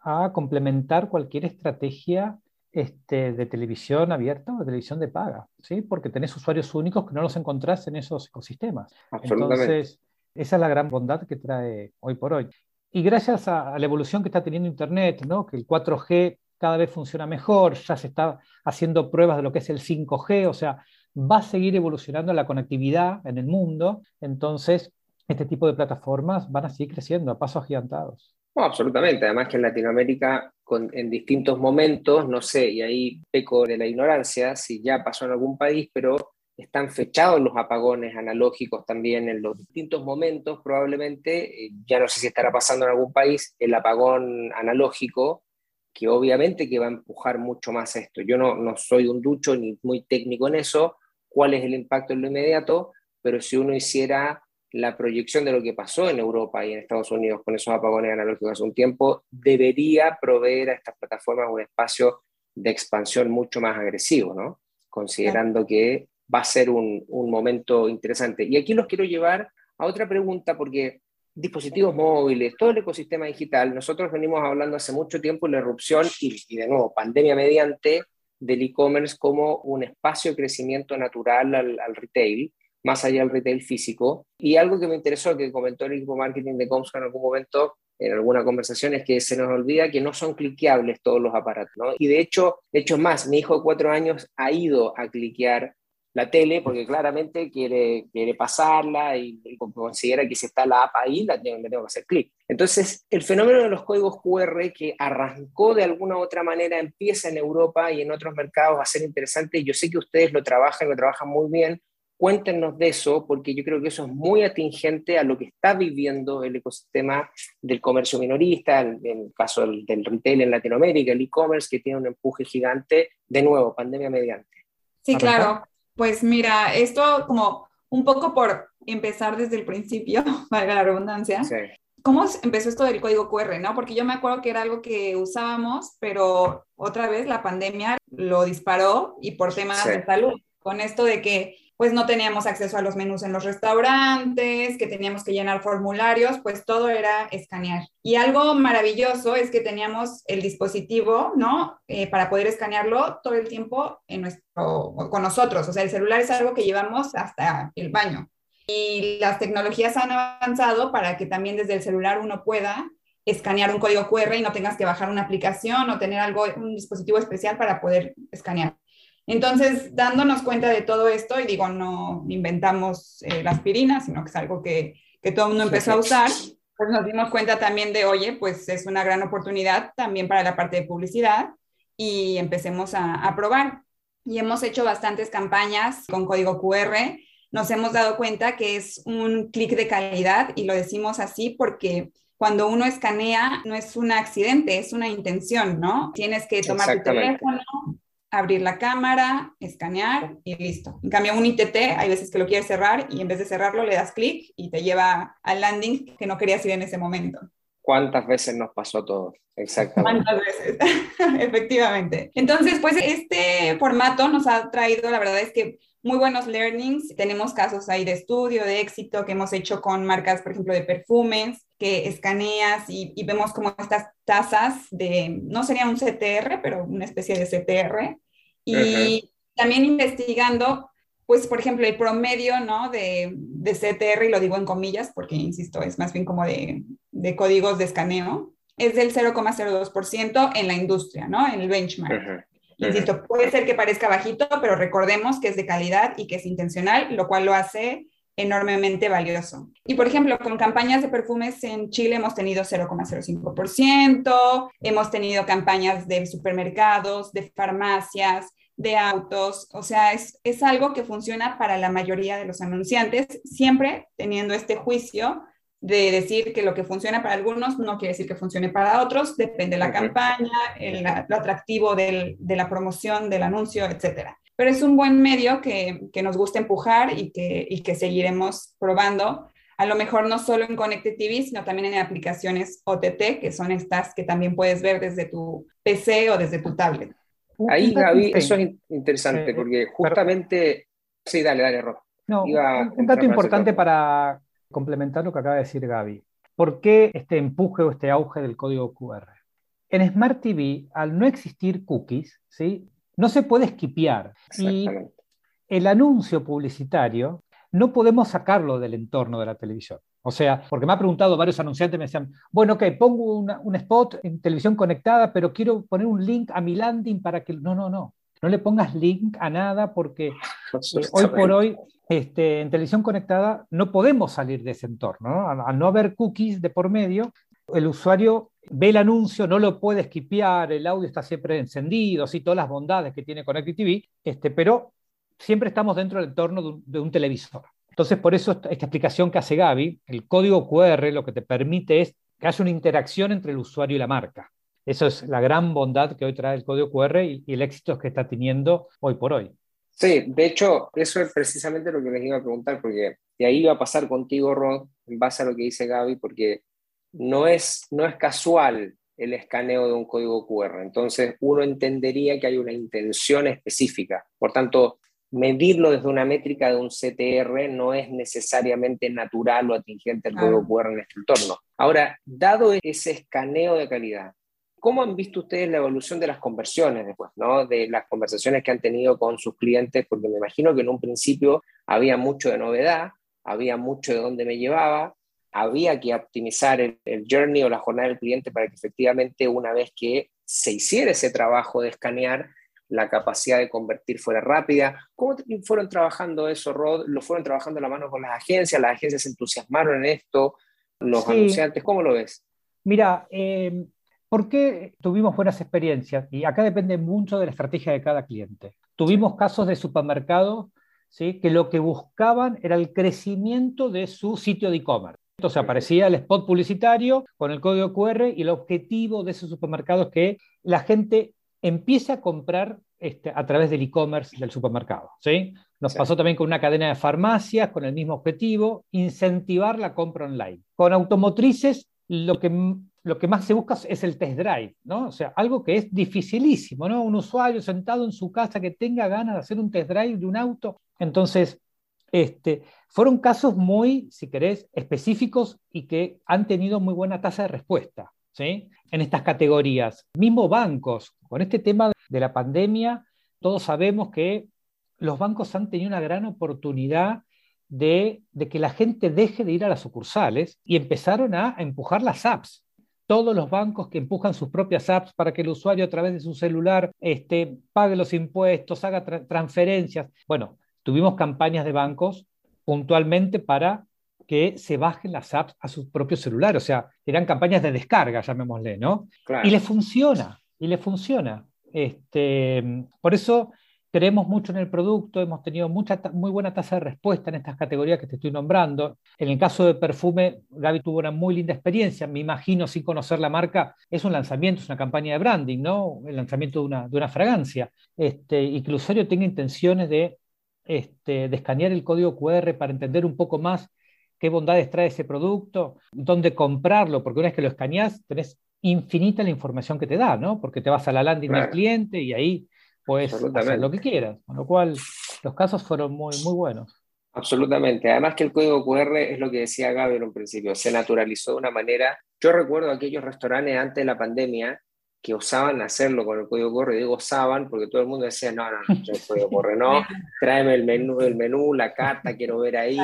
a complementar cualquier estrategia este, de televisión abierta o de televisión de paga, ¿sí? porque tenés usuarios únicos que no los encontrás en esos ecosistemas. Entonces, esa es la gran bondad que trae hoy por hoy. Y gracias a, la evolución que está teniendo Internet, ¿no? que el 4G cada vez funciona mejor, ya se está haciendo pruebas de lo que es el 5G, o sea, va a seguir evolucionando la conectividad en el mundo, entonces este tipo de plataformas van a seguir creciendo a pasos agigantados absolutamente. Además que en Latinoamérica, en distintos momentos, no sé, y ahí peco de la ignorancia, si ya pasó en algún país, pero están fechados los apagones analógicos también en los distintos momentos, probablemente, eh, ya no sé si estará pasando en algún país, el apagón analógico, que obviamente que va a empujar mucho más esto. Yo no, no soy un ducho ni muy técnico en eso, cuál es el impacto en lo inmediato, pero si uno hiciera la proyección de lo que pasó en Europa y en Estados Unidos con esos apagones analógicos hace un tiempo, debería proveer a estas plataformas un espacio de expansión mucho más agresivo, ¿no? Considerando que va a ser un, un momento interesante. Y aquí los quiero llevar a otra pregunta porque dispositivos móviles, todo el ecosistema digital, nosotros venimos hablando hace mucho tiempo de la erupción y, y de nuevo, pandemia mediante del e-commerce como un espacio de crecimiento natural al, al retail más allá del retail físico. Y algo que me interesó, que comentó el equipo marketing de Comscore en algún momento, en alguna conversación, es que se nos olvida que no son cliqueables todos los aparatos. Y de hecho, de hecho más, mi hijo de cuatro años ha ido a cliquear la tele porque claramente quiere, quiere pasarla y, considera que si está la app ahí, la tengo, tengo que hacer clic. Entonces, el fenómeno de los códigos QR que arrancó de alguna u otra manera, empieza en Europa y en otros mercados a ser interesante. Yo sé que ustedes lo trabajan, lo trabajan muy bien, Cuéntenos de eso, porque yo creo que eso es muy atingente a lo que está viviendo el ecosistema del comercio minorista, en el caso del, retail en Latinoamérica, el e-commerce, que tiene un empuje gigante, de nuevo, pandemia mediante. Sí, claro. Pues mira, esto como un poco por empezar desde el principio, para la redundancia. ¿Cómo empezó esto del código QR, no? Porque yo me acuerdo que era algo que usábamos, pero otra vez la pandemia lo disparó y por temas de salud, con esto de que pues no teníamos acceso a los menús en los restaurantes, que teníamos que llenar formularios, pues todo era escanear. Y algo maravilloso es que teníamos el dispositivo, ¿no? Eh, para poder escanearlo todo el tiempo con nosotros. O sea, el celular es algo que llevamos hasta el baño. Y las tecnologías han avanzado para que también desde el celular uno pueda escanear un código QR y no tengas que bajar una aplicación o tener algo, un dispositivo especial para poder escanear. Entonces, dándonos cuenta de todo esto, y digo, no inventamos eh, la aspirina, sino que es algo que, que todo el mundo empezó a usar, pues nos dimos cuenta también de, oye, pues es una gran oportunidad también para la parte de publicidad y empecemos a, a probar. Y hemos hecho bastantes campañas con código QR. Nos hemos dado cuenta que es un clic de calidad y lo decimos así porque cuando uno escanea no es un accidente, es una intención, ¿no? Tienes que tomar tu teléfono, abrir la cámara, escanear y listo. En cambio, un ITT, hay veces que lo quieres cerrar y en vez de cerrarlo le das clic y te lleva al landing que no querías ir en ese momento. ¿Cuántas veces nos pasó todo? Exactamente. ¿Cuántas veces? Efectivamente. Entonces, pues este formato nos ha traído, la verdad es que muy buenos learnings. Tenemos casos ahí de estudio, de éxito que hemos hecho con marcas, por ejemplo, de perfumes, que escaneas y, y vemos como estas tasas de, no sería un CTR, pero una especie de CTR. Y también investigando pues, por ejemplo, el promedio, ¿no? De, de, CTR, y lo digo en comillas porque, insisto, es más bien como de, de códigos de escaneo, es del 0,02% en la industria, ¿no? En el benchmark. Insisto, puede ser que parezca bajito, pero recordemos que es de calidad y que es intencional, lo cual lo hace enormemente valioso. Y por ejemplo, con campañas de perfumes en Chile hemos tenido 0,05%, hemos tenido campañas de supermercados, de farmacias, de autos, o sea, es, es algo que funciona para la mayoría de los anunciantes, siempre teniendo este juicio de decir que lo que funciona para algunos no quiere decir que funcione para otros, depende de la campaña, el, lo atractivo del, de la promoción, del anuncio, etcétera. Pero es un buen medio que, que nos gusta empujar y que, y que seguiremos probando, a lo mejor no solo en Connected TV, sino también en aplicaciones OTT, que son estas que también puedes ver desde tu PC o desde tu tablet. Ahí, Gaby, eso es interesante, porque justamente... Sí, dale, dale, Rob. No, un dato importante para complementar lo que acaba de decir Gaby. ¿Por qué este empuje o este auge del código QR? En Smart TV, al no existir cookies, ¿sí? no se puede esquipear. Y el anuncio publicitario no podemos sacarlo del entorno de la televisión. O sea, porque me ha preguntado varios anunciantes, me decían, bueno, ok, pongo un spot en televisión conectada, pero quiero poner un link a mi landing para que... No, no, no. No le pongas link a nada porque hoy por hoy este, en televisión conectada no podemos salir de ese entorno. ¿no? Al, no haber cookies de por medio, el usuario ve el anuncio, no lo puede esquipear, el audio está siempre encendido, así todas las bondades que tiene Connected TV, este, pero siempre estamos dentro del entorno de un televisor. Entonces, por eso esta, explicación que hace Gaby, el código QR lo que te permite es que haya una interacción entre el usuario y la marca. Eso es la gran bondad que hoy trae el código QR y, el éxito que está teniendo hoy por hoy. Sí, de hecho, eso es precisamente lo que les iba a preguntar, porque de ahí iba a pasar contigo, Rod, en base a lo que dice Gaby, porque no es, no es casual el escaneo de un código QR. Entonces, uno entendería que hay una intención específica. Por tanto, medirlo desde una métrica de un CTR no es necesariamente natural o atingente al código QR en este entorno. Ahora, dado ese escaneo de calidad, ¿cómo han visto ustedes la evolución de las conversiones después, ¿no? de las conversaciones que han tenido con sus clientes? Porque me imagino que en un principio había mucho de novedad, había mucho de dónde me llevaba, había que optimizar el, el journey o la jornada del cliente para que efectivamente una vez que se hiciera ese trabajo de escanear, la capacidad de convertir fuera rápida. ¿Cómo fueron trabajando eso, Rod? ¿Lo fueron trabajando la mano con las agencias? ¿Las agencias se entusiasmaron en esto? ¿Los anunciantes? ¿Cómo lo ves? Mira, eh, ¿por qué tuvimos buenas experiencias? Y acá depende mucho de la estrategia de cada cliente. Tuvimos casos de supermercados ¿sí? que lo que buscaban era el crecimiento de su sitio de e-commerce. Entonces aparecía el spot publicitario con el código QR y el objetivo de esos supermercados es que la gente empiece a comprar este, a través del e-commerce del supermercado. ¿sí? Nos pasó también con una cadena de farmacias con el mismo objetivo, incentivar la compra online. Con automotrices, lo que, lo que más se busca es el test drive, ¿no? O sea, algo que es dificilísimo, ¿no? Un usuario sentado en su casa que tenga ganas de hacer un test drive de un auto. Entonces, este, fueron casos muy, si querés, específicos y que han tenido muy buena tasa de respuesta. ¿Sí? en estas categorías. Mismo bancos, con este tema de la pandemia, todos sabemos que los bancos han tenido una gran oportunidad de, que la gente deje de ir a las sucursales y empezaron a, empujar las apps. todos los bancos que empujan sus propias apps para que el usuario a través de su celular este, pague los impuestos, haga transferencias. Bueno, tuvimos campañas de bancos puntualmente para que se bajen las apps a su propio celular. O sea, eran campañas de descarga, llamémosle, ¿no? Y le funciona, y le funciona. Este, por eso creemos mucho en el producto, hemos tenido mucha, muy buena tasa de respuesta en estas categorías que te estoy nombrando. En el caso de perfume, Gaby tuvo una muy linda experiencia, me imagino sin conocer la marca, es un lanzamiento, es una campaña de branding, ¿no? El lanzamiento de una, de una fragancia, este, y que el usuario tenga intenciones de, este, de escanear el código QR para entender un poco más qué bondades trae ese producto, dónde comprarlo, porque una vez que lo escaneas, tenés infinita la información que te da, ¿no? Porque te vas a la landing del cliente y ahí puedes hacer lo que quieras, con lo cual los casos fueron muy, muy buenos. Absolutamente. Además que el código QR es lo que decía Gaby en un principio, se naturalizó de una manera. Yo recuerdo aquellos restaurantes antes de la pandemia que osaban hacerlo con el código QR, y digo osaban porque todo el mundo decía, no, no, no, el código QR no, tráeme el menú, el menú, la carta, quiero ver ahí,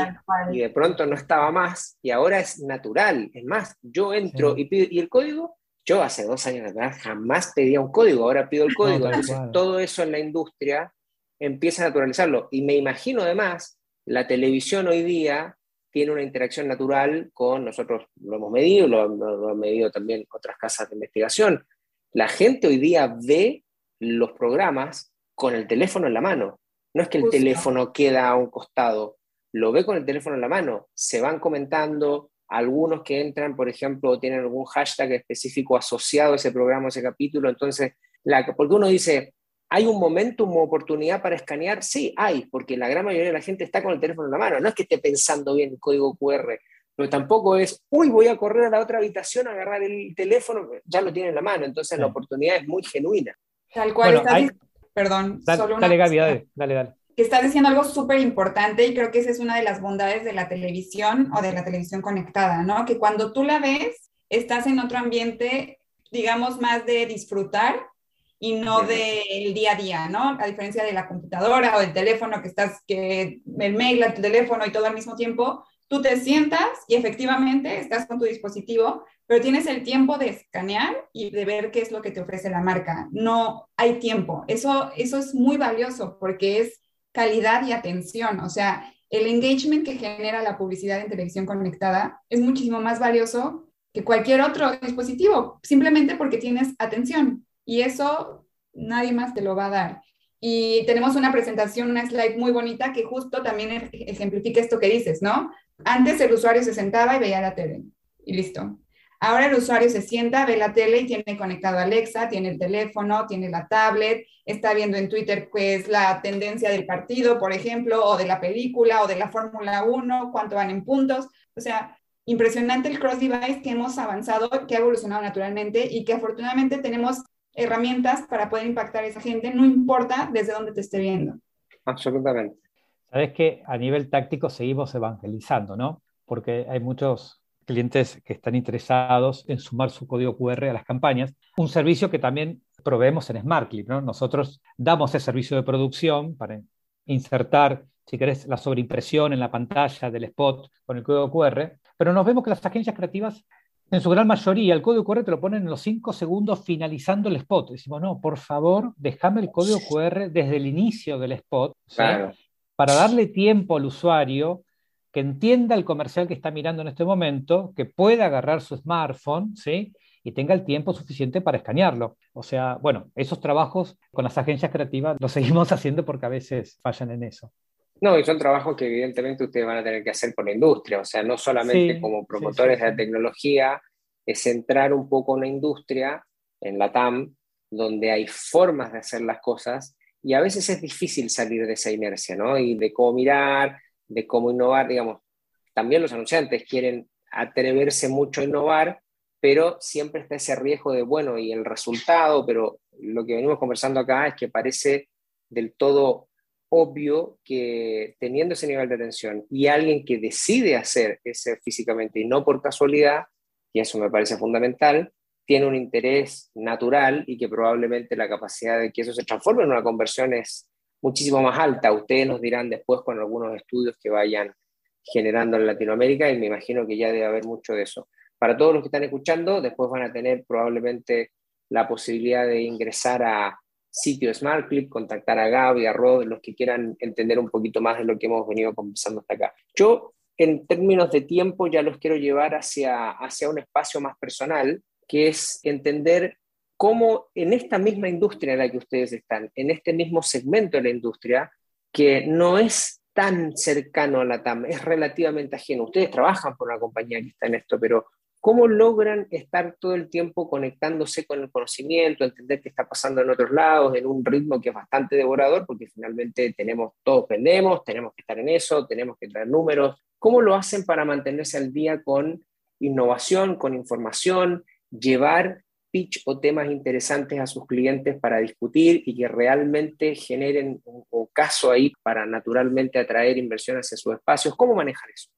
y de pronto no estaba más, y ahora es natural, es más, yo entro y pido, ¿y el código? Yo hace dos años atrás jamás pedía un código, ahora pido el código. Entonces, todo eso en la industria empieza a naturalizarlo. Y me imagino además, la televisión hoy día tiene una interacción natural con, nosotros lo hemos medido, lo, lo, han medido también otras casas de investigación. La gente hoy día ve los programas con el teléfono en la mano. No es que el teléfono queda a un costado, lo ve con el teléfono en la mano, se van comentando, algunos que entran, por ejemplo, tienen algún hashtag específico asociado a ese programa, a ese capítulo, entonces, la, porque uno dice, ¿hay un momento, una oportunidad para escanear? Sí, hay, porque la gran mayoría de la gente está con el teléfono en la mano, no es que esté pensando bien el código QR, pero tampoco es, uy, voy a correr a la otra habitación a agarrar el teléfono, ya lo tiene en la mano, entonces la oportunidad es muy genuina. Tal cual, perdón, solo una dale, Gaby, dale, dale, dale que estás diciendo algo súper importante y creo que esa es una de las bondades de la televisión o de la televisión conectada, ¿no? Que cuando tú la ves, estás en otro ambiente, digamos, más de disfrutar y no del día a día, ¿no? A diferencia de la computadora o del teléfono que estás, que el mail, el teléfono y todo al mismo tiempo, tú te sientas y efectivamente estás con tu dispositivo, pero tienes el tiempo de escanear y de ver qué es lo que te ofrece la marca. No hay tiempo. Eso, eso es muy valioso porque es calidad y atención. O sea, el engagement que genera la publicidad en televisión conectada es muchísimo más valioso que cualquier otro dispositivo, simplemente porque tienes atención. Y eso nadie más te lo va a dar. Y tenemos una presentación, una slide muy bonita que justo también ejemplifica esto que dices, ¿no? Antes el usuario se sentaba y veía la tele y listo. Ahora el usuario se sienta, ve la tele y tiene conectado Alexa, tiene el teléfono, tiene la tablet, está viendo en Twitter qué es la tendencia del partido, por ejemplo, o de la película o de la Fórmula 1, cuánto van en puntos. O sea, impresionante el cross device que hemos avanzado, que ha evolucionado naturalmente y que afortunadamente tenemos herramientas para poder impactar a esa gente, no importa desde dónde te esté viendo. Absolutamente. Sabes que a nivel táctico seguimos evangelizando, ¿no? Porque hay muchos clientes que están interesados en sumar su código QR a las campañas, un servicio que también proveemos en SmartClip. ¿no? Nosotros damos ese servicio de producción para insertar, si querés, la sobreimpresión en la pantalla del spot con el código QR, pero nos vemos que las agencias creativas, en su gran mayoría, el código QR te lo ponen en los cinco segundos finalizando el spot. Decimos, no, por favor, déjame el código QR desde el inicio del spot, para darle tiempo al usuario que entienda el comercial que está mirando en este momento, que pueda agarrar su smartphone, ¿sí? y tenga el tiempo suficiente para escanearlo. O sea, bueno, esos trabajos con las agencias creativas los seguimos haciendo porque a veces fallan en eso. No, y son trabajos que evidentemente ustedes van a tener que hacer con la industria, o sea, no solamente como promotores de la tecnología, es entrar un poco en la industria, en la TAM, donde hay formas de hacer las cosas y a veces es difícil salir de esa inercia, ¿no? Y de cómo mirar, de cómo innovar, digamos, también los anunciantes quieren atreverse mucho a innovar, pero siempre está ese riesgo de, bueno, y el resultado, pero lo que venimos conversando acá es que parece del todo obvio que teniendo ese nivel de atención y alguien que decide hacer ese físicamente y no por casualidad, y eso me parece fundamental, tiene un interés natural y que probablemente la capacidad de que eso se transforme en una conversión es muchísimo más alta. Ustedes nos dirán después con algunos estudios que vayan generando en Latinoamérica y me imagino que ya debe haber mucho de eso. para todos los que están escuchando, después van a tener probablemente la posibilidad de ingresar a sitio SmartClip, contactar a Gaby, a Rod, los que quieran entender un poquito más de lo que hemos venido conversando hasta acá. Yo, en términos de tiempo, ya los quiero llevar hacia, hacia un espacio más personal, que es entender cómo en esta misma industria en la que ustedes están, en este mismo segmento de la industria, que no es tan cercano a la TAM, es relativamente ajeno. Ustedes trabajan por una compañía que está en esto, pero ¿cómo logran estar todo el tiempo conectándose con el conocimiento, entender qué está pasando en otros lados, en un ritmo que es bastante devorador, porque finalmente tenemos, todos vendemos, tenemos que estar en eso, tenemos que traer números. ¿Cómo lo hacen para mantenerse al día con innovación, con información, llevar pitch o temas interesantes a sus clientes para discutir y que realmente generen un, caso ahí para naturalmente atraer inversiones hacia sus espacios. ¿Cómo manejar eso?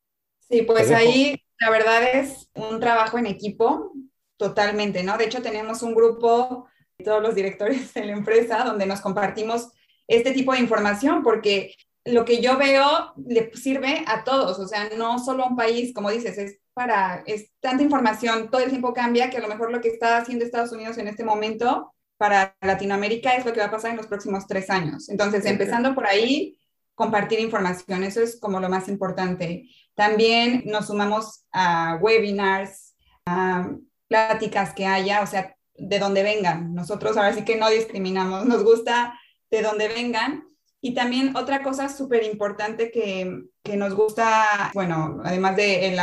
Sí, pues ahí la verdad es un trabajo en equipo totalmente, ¿no? De hecho, tenemos un grupo, todos los directores de la empresa, donde nos compartimos este tipo de información, porque lo que yo veo le sirve a todos, o sea, no solo a un país, como dices, es para, es tanta información, todo el tiempo cambia, que a lo mejor lo que está haciendo Estados Unidos en este momento para Latinoamérica es lo que va a pasar en los próximos tres años. Entonces, empezando por ahí, compartir información, eso es como lo más importante. También nos sumamos a webinars, a pláticas que haya, o sea, de donde vengan. Nosotros ahora sí que no discriminamos, nos gusta de donde vengan y también otra cosa súper importante que, que, nos gusta, bueno, además de el,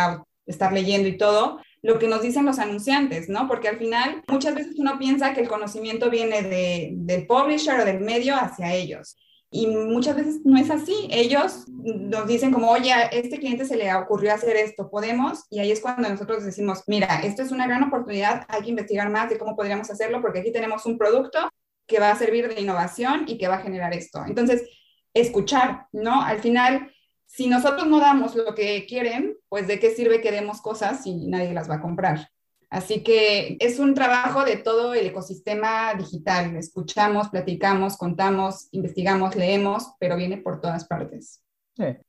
estar leyendo y todo, lo que nos dicen los anunciantes, ¿no? Porque al final muchas veces uno piensa que el conocimiento viene de, del publisher o del medio hacia ellos. Y muchas veces no es así. Ellos nos dicen como, oye, este cliente se le ocurrió hacer esto, ¿podemos? Y ahí es cuando nosotros decimos, mira, esto es una gran oportunidad, hay que investigar más de cómo podríamos hacerlo porque aquí tenemos un producto que va a servir de innovación y que va a generar esto. Entonces, escuchar, ¿no? Al final, si nosotros no damos lo que quieren, pues de qué sirve que demos cosas si nadie las va a comprar. Así que es un trabajo de todo el ecosistema digital. Escuchamos, platicamos, contamos, investigamos, leemos, pero viene por todas partes.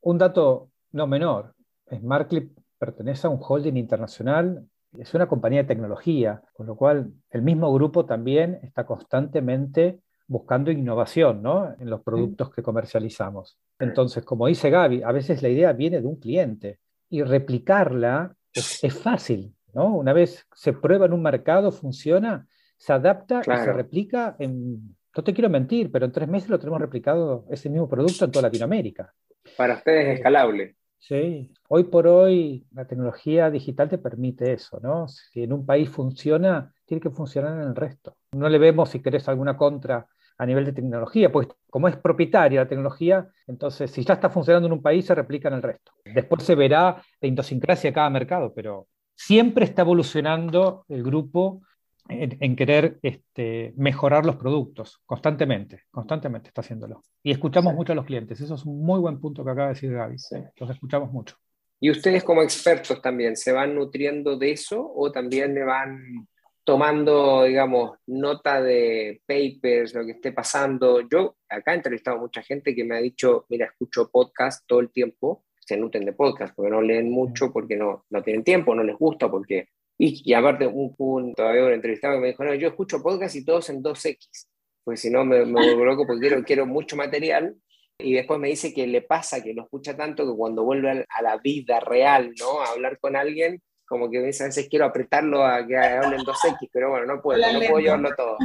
un dato no menor. SmartClip pertenece a un holding internacional es una compañía de tecnología, con lo cual el mismo grupo también está constantemente buscando innovación ¿no? en los productos que comercializamos. Entonces, como dice Gaby, a veces la idea viene de un cliente y replicarla es, fácil. ¿no? Una vez se prueba en un mercado, funciona, se adapta y se replica en, no te quiero mentir, pero en tres meses lo tenemos replicado ese mismo producto en toda Latinoamérica. Para ustedes es escalable. Sí, hoy por hoy la tecnología digital te permite eso, ¿no? Si en un país funciona, tiene que funcionar en el resto. No le vemos, si querés, alguna contra a nivel de tecnología, pues como es propietaria la tecnología, entonces si ya está funcionando en un país, se replica en el resto. Después se verá la idiosincrasia de cada mercado, pero siempre está evolucionando el grupo en, querer este, mejorar los productos constantemente, constantemente está haciéndolo. Y escuchamos mucho a los clientes, eso es un muy buen punto que acaba de decir Gaby, los escuchamos mucho. ¿Y ustedes como expertos también se van nutriendo de eso o también le van tomando, digamos, nota de papers, lo que esté pasando? Yo acá he entrevistado a mucha gente que me ha dicho, mira, escucho podcast todo el tiempo, se nutren de podcast, porque no leen mucho, porque no, no tienen tiempo, no les gusta, porque y, aparte, un, un, todavía un entrevistado que me dijo, no, yo escucho podcast y todos en 2X, pues si no me, me vuelvo loco porque quiero, quiero mucho material. Y después me dice que le pasa que lo escucha tanto que cuando vuelve a la vida real, ¿no? A hablar con alguien, como que a veces quiero apretarlo a que hable en 2X, pero bueno, no puedo, no puedo llevarlo todo.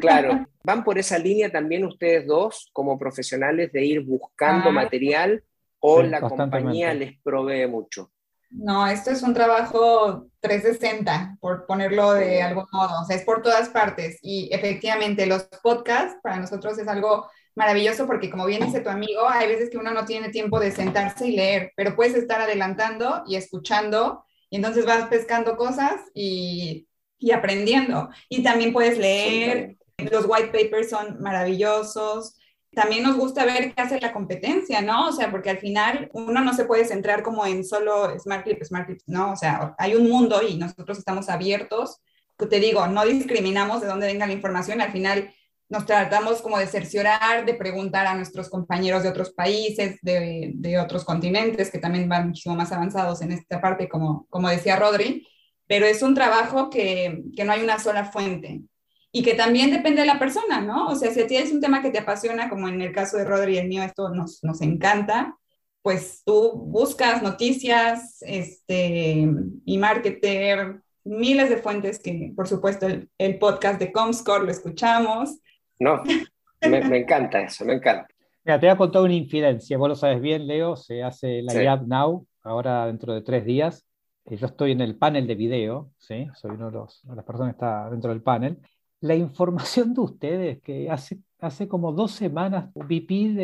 Claro, ¿van por esa línea también ustedes dos como profesionales de ir buscando ah. material o la compañía les provee mucho? No, esto es un trabajo 360, por ponerlo de algún modo, o sea, es por todas partes. Y efectivamente, los podcasts para nosotros es algo maravilloso porque, como bien dice tu amigo, hay veces que uno no tiene tiempo de sentarse y leer, pero puedes estar adelantando y escuchando, y entonces vas pescando cosas y, y aprendiendo. Y también puedes leer, los white papers son maravillosos también nos gusta ver qué hace la competencia, ¿no? O sea, porque al final uno no se puede centrar como en solo Smart Clip, Smart Clip, ¿no? O sea, hay un mundo y nosotros estamos abiertos. Te digo, no discriminamos de dónde venga la información, al final nos tratamos como de cerciorar, de preguntar a nuestros compañeros de otros países, de, de otros continentes que también van muchísimo más avanzados en esta parte, como, como decía Rodri, pero es un trabajo que, que no hay una sola fuente y que también depende de la persona, ¿no? O sea, si a ti es un tema que te apasiona, como en el caso de Rodri y el mío, esto nos, nos encanta, pues tú buscas noticias este, y marketer, miles de fuentes que, por supuesto, el, el podcast de Comscore lo escuchamos. No, me, me, encanta eso, me encanta. Mira, te voy a contar una infidencia, vos lo sabes bien, Leo, se hace la sí. Now, ahora dentro de tres días. Eh, yo estoy en el panel de video, ¿sí? soy uno de, los, de las personas que está dentro del panel. La información de ustedes, que hace, hace como dos semanas, VP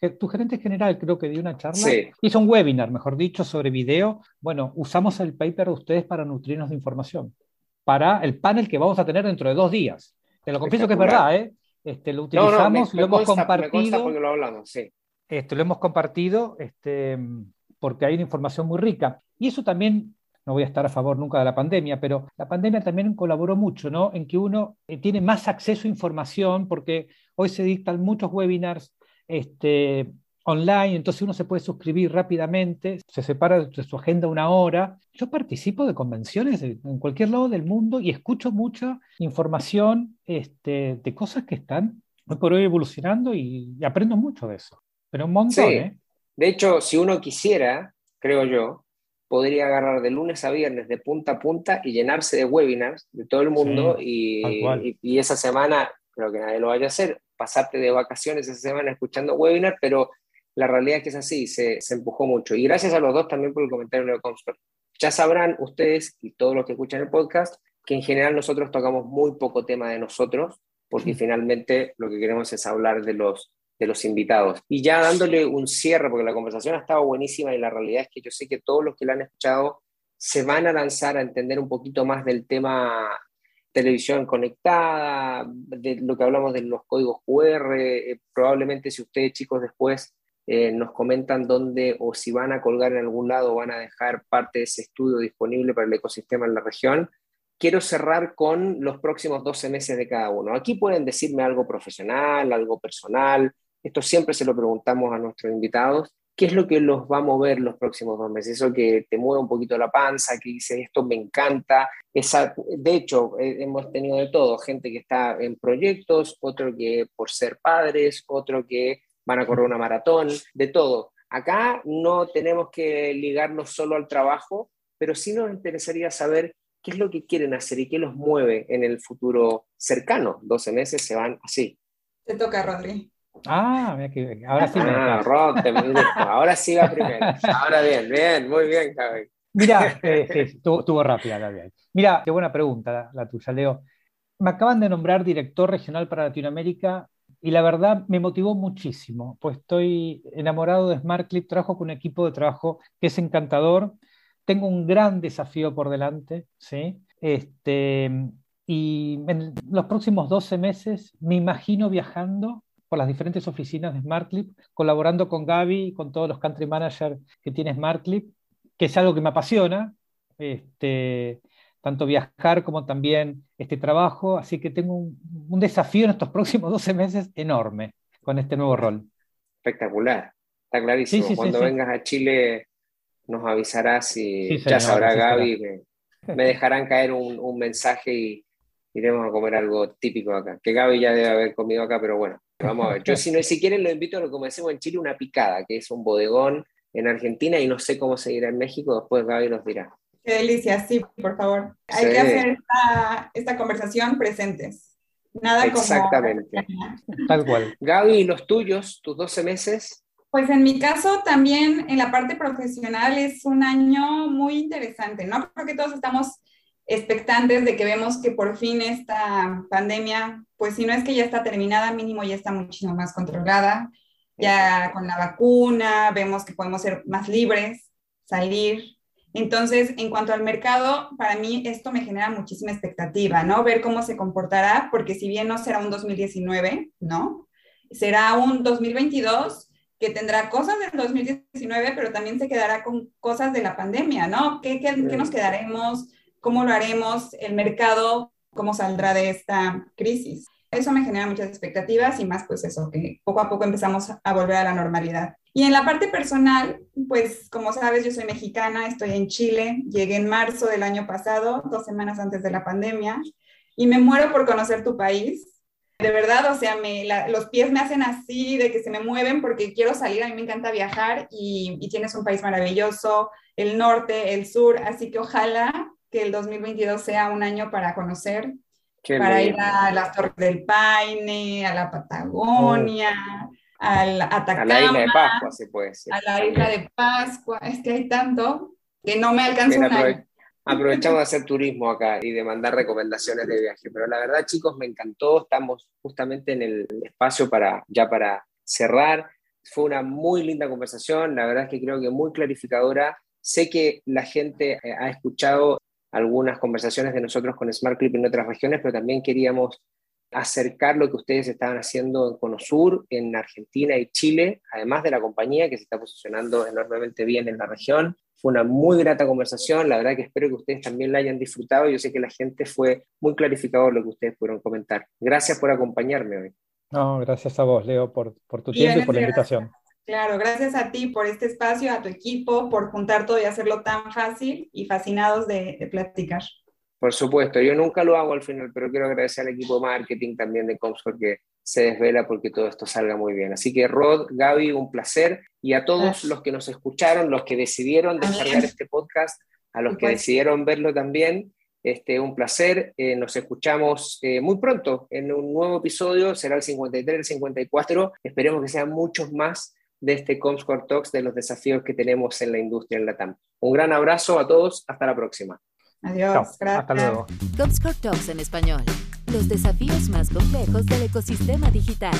de tu gerente general, creo que dio una charla, sí. hizo un webinar, mejor dicho, sobre video. Bueno, usamos el paper de ustedes para nutrirnos de información, para el panel que vamos a tener dentro de dos días. Te lo confieso que es verdad, ¿eh? Este, lo utilizamos, no, no, me, lo hemos compartido. porque lo hablamos, sí. Este, lo hemos compartido este, porque hay una información muy rica. Y eso también, no voy a estar a favor nunca de la pandemia, pero la pandemia también colaboró mucho, ¿no? En que uno eh, tiene más acceso a información, porque hoy se dictan muchos webinars este, online, entonces uno se puede suscribir rápidamente, se separa de su agenda una hora. Yo participo de convenciones en cualquier lado del mundo y escucho mucha información este, de cosas que están hoy por hoy evolucionando y, y aprendo mucho de eso. Pero un montón, sí. ¿eh? De hecho, si uno quisiera, creo yo, podría agarrar de lunes a viernes de punta a punta y llenarse de webinars de todo el mundo sí, y, y, y, esa semana, creo que nadie lo vaya a hacer, pasarte de vacaciones esa semana escuchando webinars, pero la realidad es que es así, se, se empujó mucho. Y gracias a los dos también por el comentario de Comscore. Ya sabrán ustedes y todos los que escuchan el podcast que en general nosotros tocamos muy poco tema de nosotros, porque sí. finalmente lo que queremos es hablar de los, de los invitados. Y ya dándole un cierre, porque la conversación ha estado buenísima y la realidad es que yo sé que todos los que la han escuchado se van a lanzar a entender un poquito más del tema televisión conectada, de lo que hablamos de los códigos QR, eh, probablemente si ustedes chicos después eh, nos comentan dónde o si van a colgar en algún lado o van a dejar parte de ese estudio disponible para el ecosistema en la región. Quiero cerrar con los próximos 12 meses de cada uno. Aquí pueden decirme algo profesional, algo personal. Esto siempre se lo preguntamos a nuestros invitados. ¿Qué es lo que los va a mover los próximos dos meses? Eso que te mueve un poquito la panza, que dice esto me encanta. Esa, de hecho, eh, hemos tenido de todo, gente que está en proyectos, otro que por ser padres, otro que van a correr una maratón, de todo. Acá no tenemos que ligarnos solo al trabajo, pero sí nos interesaría saber qué es lo que quieren hacer y qué los mueve en el futuro cercano. 12 meses se van así. Te toca, Rodri. Ah, mira que ahora sí. Ah, te ahora sí va primero. Ahora bien, bien, muy bien, Javi. Mira, eh, sí, estuvo, estuvo rápida la bien. Mira, qué buena pregunta la, la tuya, Leo. Me acaban de nombrar director regional para Latinoamérica y la verdad me motivó muchísimo, pues estoy enamorado de SmartClip, trabajo con un equipo de trabajo que es encantador, tengo un gran desafío por delante, ¿sí? Este, y en los próximos 12 meses me imagino viajando por las diferentes oficinas de SmartClip, colaborando con Gaby y con todos los country managers que tiene SmartClip, que es algo que me apasiona, este, tanto viajar como también este trabajo, así que tengo un, un, desafío en estos próximos 12 meses enorme con este nuevo rol. Espectacular, está clarísimo. Sí, sí, Cuando sí, vengas a Chile nos avisarás y ya sabrá Gaby, me, me, dejarán caer un, un, mensaje y iremos a comer algo típico acá, que Gaby ya debe haber comido acá, pero bueno, vamos a ver. Yo si, no, si quieren lo invito a lo que comencemos en Chile, una picada, que es un bodegón en Argentina y no sé cómo seguirá en México, después Gaby nos dirá. Qué delicia, sí, por favor. Hay sí. que hacer esta, esta, conversación presentes. Nada Exactamente. como... Tal cual. Gaby, los tuyos, tus 12 meses. Pues en mi caso también en la parte profesional es un año muy interesante, ¿no? Creo que todos estamos expectantes de que vemos que por fin esta pandemia, pues si no es que ya está terminada, mínimo ya está muchísimo más controlada, ya con la vacuna, vemos que podemos ser más libres, salir, entonces, en cuanto al mercado, para mí esto me genera muchísima expectativa, ¿no? Ver cómo se comportará, porque si bien no será un 2019, ¿no? Será un 2022 que tendrá cosas del 2019, pero también se quedará con cosas de la pandemia, ¿no? ¿Qué, qué, qué nos quedaremos? ¿Cómo lo haremos? El mercado, ¿cómo saldrá de esta crisis? Eso me genera muchas expectativas y más pues eso, que poco a poco empezamos a volver a la normalidad. Y en la parte personal, pues como sabes, yo soy mexicana, estoy en Chile, llegué en marzo del año pasado, dos semanas antes de la pandemia, y me muero por conocer tu país. De verdad, o sea, me, los pies me hacen así, de que se me mueven porque quiero salir, a mí me encanta viajar y, y tienes un país maravilloso, el norte, el sur, así que ojalá que el 2022 sea un año para conocer, para ir a las Torres del Paine, a la Patagonia, al Atacama. A la isla de Pascua, se puede decir. A la isla de Pascua, es que hay tanto que no me alcanza un año. Aprovechamos de hacer turismo acá y de mandar recomendaciones de viaje, pero la verdad chicos me encantó, estamos justamente en el espacio para ya para cerrar. Fue una muy linda conversación, la verdad es que creo que muy clarificadora. Sé que la gente eh, ha escuchado algunas conversaciones de nosotros con Smart Clip en otras regiones, pero también queríamos acercar lo que ustedes estaban haciendo en Conosur, en Argentina y Chile, además de la compañía que se está posicionando enormemente bien en la región. Fue una muy grata conversación, la verdad que espero que ustedes también la hayan disfrutado. Yo sé que la gente fue muy clarificador lo que ustedes pudieron comentar. Gracias por acompañarme hoy. No, gracias a vos, Leo, por, por tu tiempo y por la invitación. Claro, gracias a ti por este espacio, a tu equipo, por juntar todo y hacerlo tan fácil y fascinados de, platicar. Por supuesto, yo nunca lo hago al final, pero quiero agradecer al equipo de marketing también de Comscore que se desvela porque todo esto salga muy bien. Así que Rod, Gaby, un placer. Y a todos los que nos escucharon, los que decidieron descargar este podcast, a los que decidieron verlo también, este, un placer. Eh, nos escuchamos eh, muy pronto en un nuevo episodio, será el 53, el 54. Esperemos que sean muchos más de este Comscore Talks de los desafíos que tenemos en la industria en la TAM. Un gran abrazo a todos, hasta la próxima. Adiós, gracias. Hasta luego. Comscore Talks en español. Los desafíos más complejos del ecosistema digital.